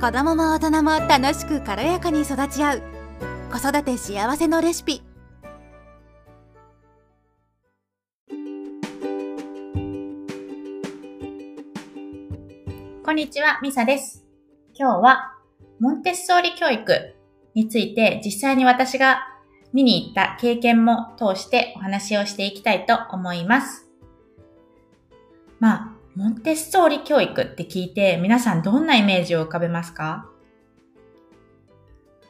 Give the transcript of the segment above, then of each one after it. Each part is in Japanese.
子供も大人も楽しく軽やかに育ち合う子育て幸せのレシピこんにちは、ミサです。今日はモンテッソーリ教育について実際に私が見に行った経験も通してお話をしていきたいと思います。まあ、モンテッソーリ教育って聞いて皆さんどんなイメージを浮かべますか？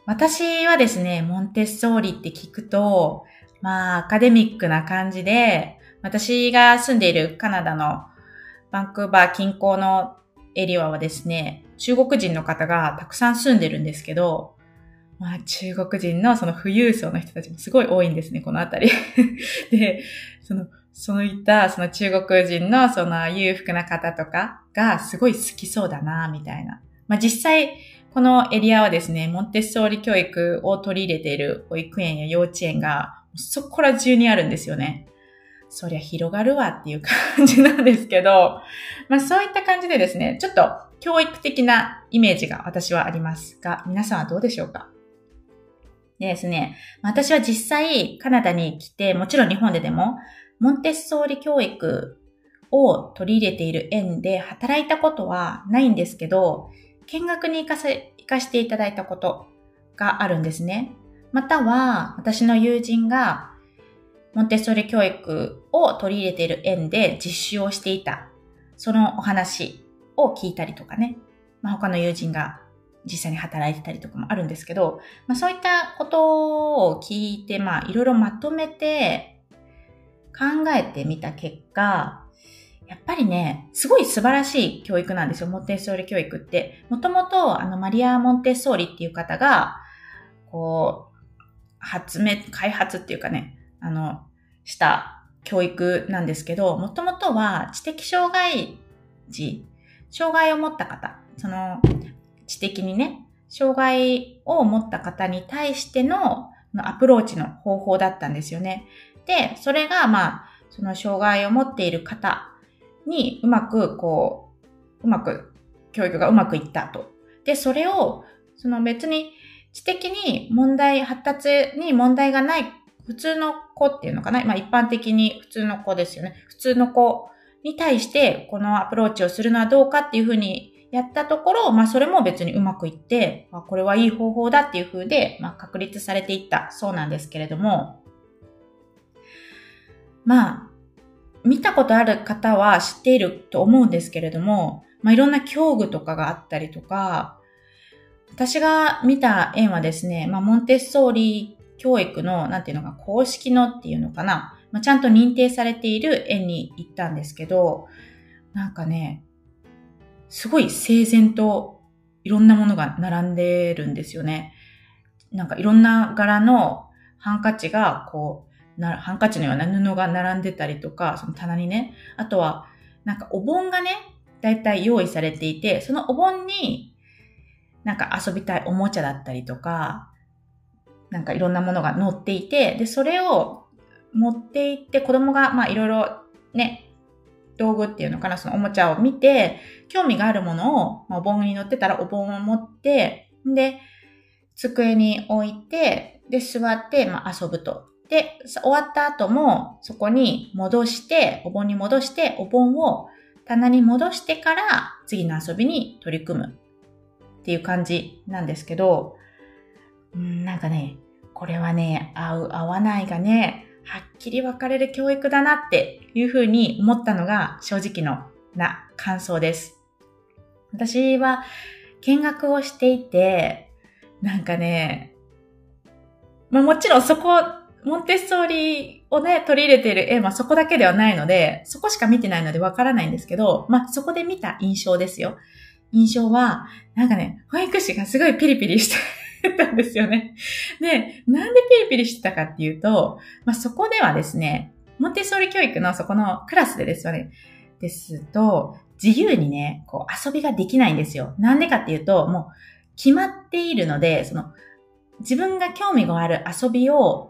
私はですね、モンテッソーリって聞くと、まあ、アカデミックな感じで、私が住んでいるカナダのバンクーバー近郊のエリアはですね、中国人の方がたくさん住んでるんですけど、まあ中国人のその富裕層の人たちもすごい多いんですね、このあたり。で、その、そういったその中国人のその裕福な方とかがすごい好きそうだな、みたいな。まあ実際、このエリアはですね、モンテッソーリ教育を取り入れている保育園や幼稚園がそこら中にあるんですよね。そりゃ広がるわっていう感じなんですけど、まあそういった感じでですね、ちょっと教育的なイメージが私はありますが、皆さんはどうでしょうか？でですね、私は実際カナダに来て、もちろん日本ででも、モンテッソーリ教育を取り入れている園で働いたことはないんですけど、見学に行かせ、行かせていただいたことがあるんですね。または、私の友人がモンテッソーリ教育を取り入れている園で実習をしていた、そのお話を聞いたりとかね、まあ、他の友人が実際に働いてたりとかもあるんですけど、まあ、そういったことを聞いて、まあ、いろいろまとめて考えてみた結果、やっぱりね、すごい素晴らしい教育なんですよ、モンテッソーリ教育って。もともと、あの、マリア・モンテッソーリっていう方が、こう、発明、開発っていうかね、あの、した教育なんですけど、もともとは知的障害児、障害を持った方、その、知的にね、障害を持った方に対してのアプローチの方法だったんですよね。で、それが、まあ、その障害を持っている方にうまく、こう、うまく、教育がうまくいったと。で、それを、その別に知的に問題、発達に問題がない普通の子っていうのかな？まあ一般的に普通の子ですよね。普通の子に対してこのアプローチをするのはどうかっていうふうにやったところ、まあそれも別にうまくいって、まあ、これはいい方法だっていうふうで、まあ確立されていったそうなんですけれども、まあ、見たことある方は知っていると思うんですけれども、まあいろんな教具とかがあったりとか、私が見た絵はですね、まあモンテッソーリ教育の、なんていうのか、公式のっていうのかな、まあ、ちゃんと認定されている園に行ったんですけど、なんかね、すごい整然といろんなものが並んでるんですよね。なんかいろんな柄のハンカチが、こう、なハンカチのような布が並んでたりとか、その棚にね。あとは、なんかお盆がね、だいたい用意されていて、そのお盆に、なんか遊びたいおもちゃだったりとか、なんかいろんなものが載っていて、で、それを持っていって子供が、まあいろいろね、道具っていうのかな、そのおもちゃを見て、興味があるものを、まあ、お盆に乗ってたらお盆を持って、で、机に置いて、で、座って、まあ、遊ぶと。で、終わった後も、そこに戻して、お盆に戻して、お盆を棚に戻してから、次の遊びに取り組むっていう感じなんですけど、なんかね、これはね、合う、合わないがね、はっきり分かれる教育だなっていうふうに思ったのが正直のな感想です。私は見学をしていて、なんかね、まあもちろんそこ、モンテッソーリをね、取り入れている絵はそこだけではないので、そこしか見てないのでわからないんですけど、まあそこで見た印象ですよ。印象は、なんかね、保育士がすごいピリピリしてたんですよね。で、なんでピリピリしてたかっていうと、まあ、そこではですね、モンテッソーリ教育のそこのクラスでですよね、ですと、自由にね、こう遊びができないんですよ。なんでかっていうと、もう決まっているので、その、自分が興味がある遊びを、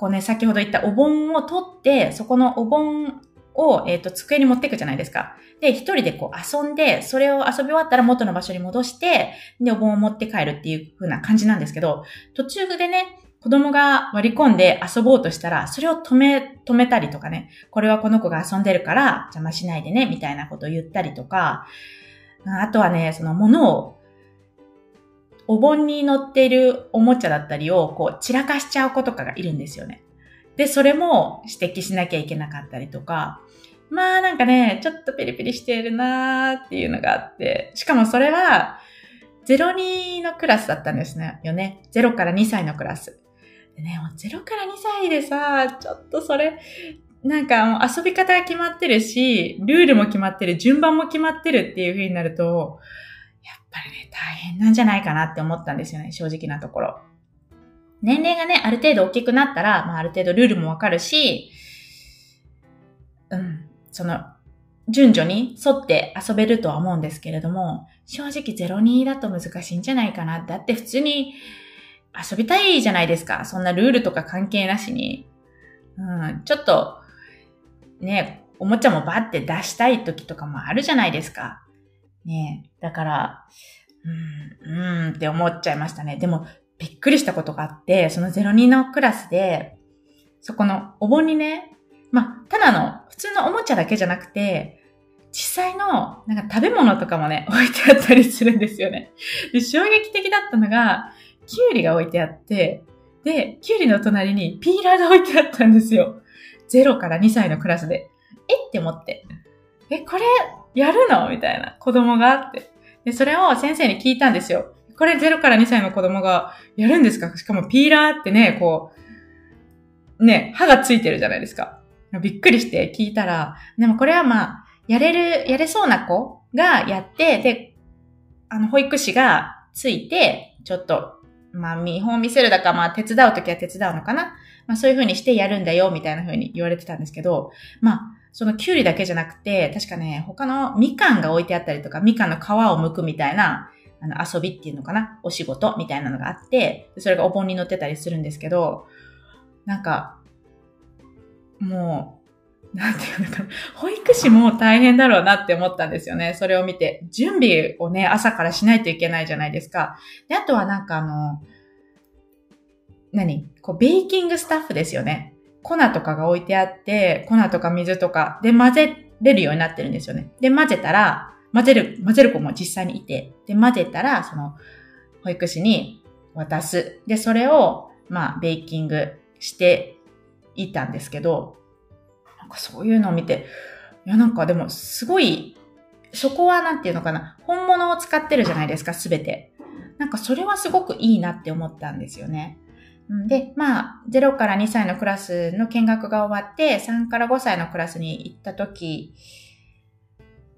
こうね、先ほど言ったお盆を取って、そこのお盆を、えっ、と、机に持っていくじゃないですか。で、一人でこう遊んで、それを遊び終わったら元の場所に戻して、で、お盆を持って帰るっていう風な感じなんですけど、途中でね、子供が割り込んで遊ぼうとしたら、それを止め、止めたりとかね、これはこの子が遊んでるから邪魔しないでね、みたいなことを言ったりとか、あとはね、その物を、お盆に乗っているおもちゃだったりを、こう、散らかしちゃう子とかがいるんですよね。で、それも指摘しなきゃいけなかったりとか、まあなんかね、ちょっとピリピリしているなーっていうのがあって、しかもそれは、02のクラスだったんですね、よね。0から2歳のクラス。でね、もう0から2歳でさ、ちょっとそれ、なんかもう遊び方が決まってるし、ルールも決まってる、順番も決まってるっていう風になると、やっぱりね、大変なんじゃないかなって思ったんですよね、正直なところ。年齢がね、ある程度大きくなったら、まあ、ある程度ルールもわかるし、うん、その、順序に沿って遊べるとは思うんですけれども、正直02だと難しいんじゃないかな。だって普通に遊びたいじゃないですか。そんなルールとか関係なしに。うん、ちょっと、ね、おもちゃもバッて出したい時とかもあるじゃないですか。ねだから、うん、うんって思っちゃいましたね。でも、びっくりしたことがあって、その02のクラスで、そこのお盆にね、ま、ただの普通のおもちゃだけじゃなくて、実際のなんか食べ物とかもね、置いてあったりするんですよね。で、衝撃的だったのが、キュウリが置いてあって、で、キュウリの隣にピーラーが置いてあったんですよ。0から2歳のクラスで。え？って思って。え、これ、やるの？みたいな子供があって。で、それを先生に聞いたんですよ。これ0から2歳の子供がやるんですか？しかもピーラーってね、こう、ね、歯がついてるじゃないですか。びっくりして聞いたら、でもこれはまあ、やれる、やれそうな子がやって、で、あの、保育士がついて、ちょっと、まあ、見本見せるだか、まあ、手伝うときは手伝うのかな？まあ、そういう風にしてやるんだよ、みたいな風に言われてたんですけど、まあ、そのキュウリだけじゃなくて、確かね、他のみかんが置いてあったりとか、みかんの皮を剥くみたいな、あの、遊びっていうのかなお仕事みたいなのがあって、それがお盆に乗ってたりするんですけど、なんか、もう、なんていうのかな。保育士も大変だろうなって思ったんですよね。それを見て。準備をね、朝からしないといけないじゃないですか。で、あとはなんかあの、何？こう、ベーキングスタッフですよね。粉とかが置いてあって、粉とか水とかで混ぜれるようになってるんですよね。で、混ぜたら、混ぜる、混ぜる子も実際にいて、で、混ぜたら、その、保育士に渡す。で、それを、まあ、ベーキングしていたんですけど、なんかそういうのを見て、いや、なんかでも、すごい、そこはなんていうのかな、本物を使ってるじゃないですか、すべて。なんかそれはすごくいいなって思ったんですよね。で、まあ、0から2歳のクラスの見学が終わって、3から5歳のクラスに行った時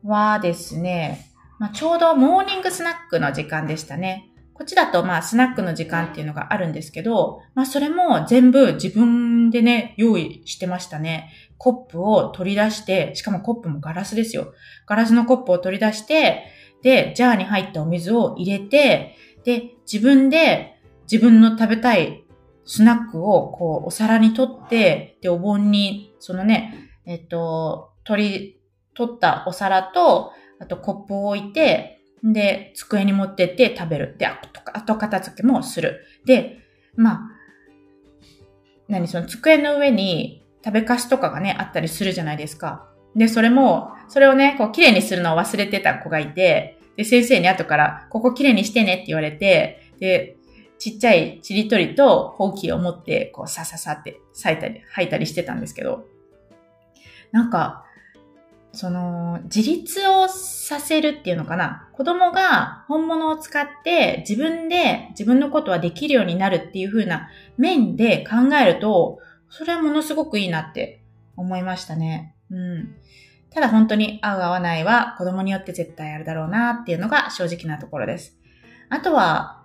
はですね、まあ、ちょうどモーニングスナックの時間でしたね。こっちだとまあスナックの時間っていうのがあるんですけど、まあそれも全部自分でね、用意してましたね。コップを取り出して、しかもコップもガラスですよ。ガラスのコップを取り出して、で、ジャーに入ったお水を入れて、で、自分で自分の食べたいスナックをこうお皿に取って、で、お盆に、そのね、えっと、取り、取ったお皿と、あとコップを置いて、で、机に持ってって食べる。で、あと、後片付けもする。で、まあ、何、その机の上に食べかすとかがね、あったりするじゃないですか。で、それも、それをね、こう、綺麗にするのを忘れてた子がいて、で、先生に後から、ここ綺麗にしてねって言われて、で、ちっちゃいちりとりとほうきを持って、こう、さささって咲いたり、吐いたりしてたんですけど、なんか、その、自立をさせるっていうのかな？子供が本物を使って自分で自分のことはできるようになるっていう風な面で考えると、それはものすごくいいなって思いましたね。うん。ただ本当に合う合わないは子供によって絶対あるだろうなっていうのが正直なところです。あとは、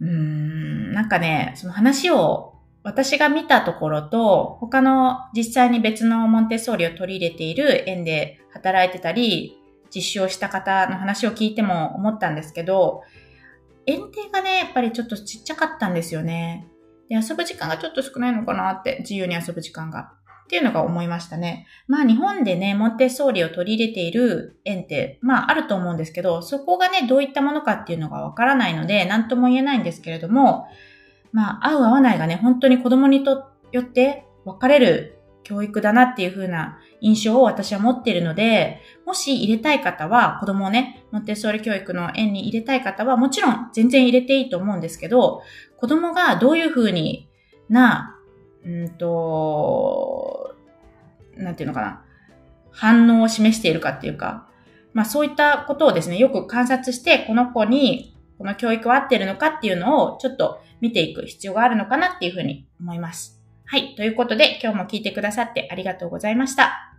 うん、なんかね、その話を私が見たところと、他の実際に別のモンテッソーリを取り入れている園で働いてたり、実習をした方の話を聞いても思ったんですけど、園庭がね、やっぱりちょっとちっちゃかったんですよね。で、遊ぶ時間がちょっと少ないのかなって、自由に遊ぶ時間が。っていうのが思いましたね。まあ日本でね、モンテッソーリを取り入れている園って、まああると思うんですけど、そこがね、どういったものかっていうのがわからないので、何とも言えないんですけれども、まあ合う合わないがね、本当に子供にとよって分かれる教育だなっていう風な印象を私は持っているので、もし入れたい方は、子供をね、モンテッソーリ教育の園に入れたい方は、もちろん全然入れていいと思うんですけど、子供がどういう風にな、うんと、なんていうのかな、反応を示しているかっていうか、まあそういったことをですね、よく観察して、この子にこの教育は合ってるのかっていうのをちょっと見ていく必要があるのかなっていうふうに思います。はい。ということで、今日も聞いてくださってありがとうございました。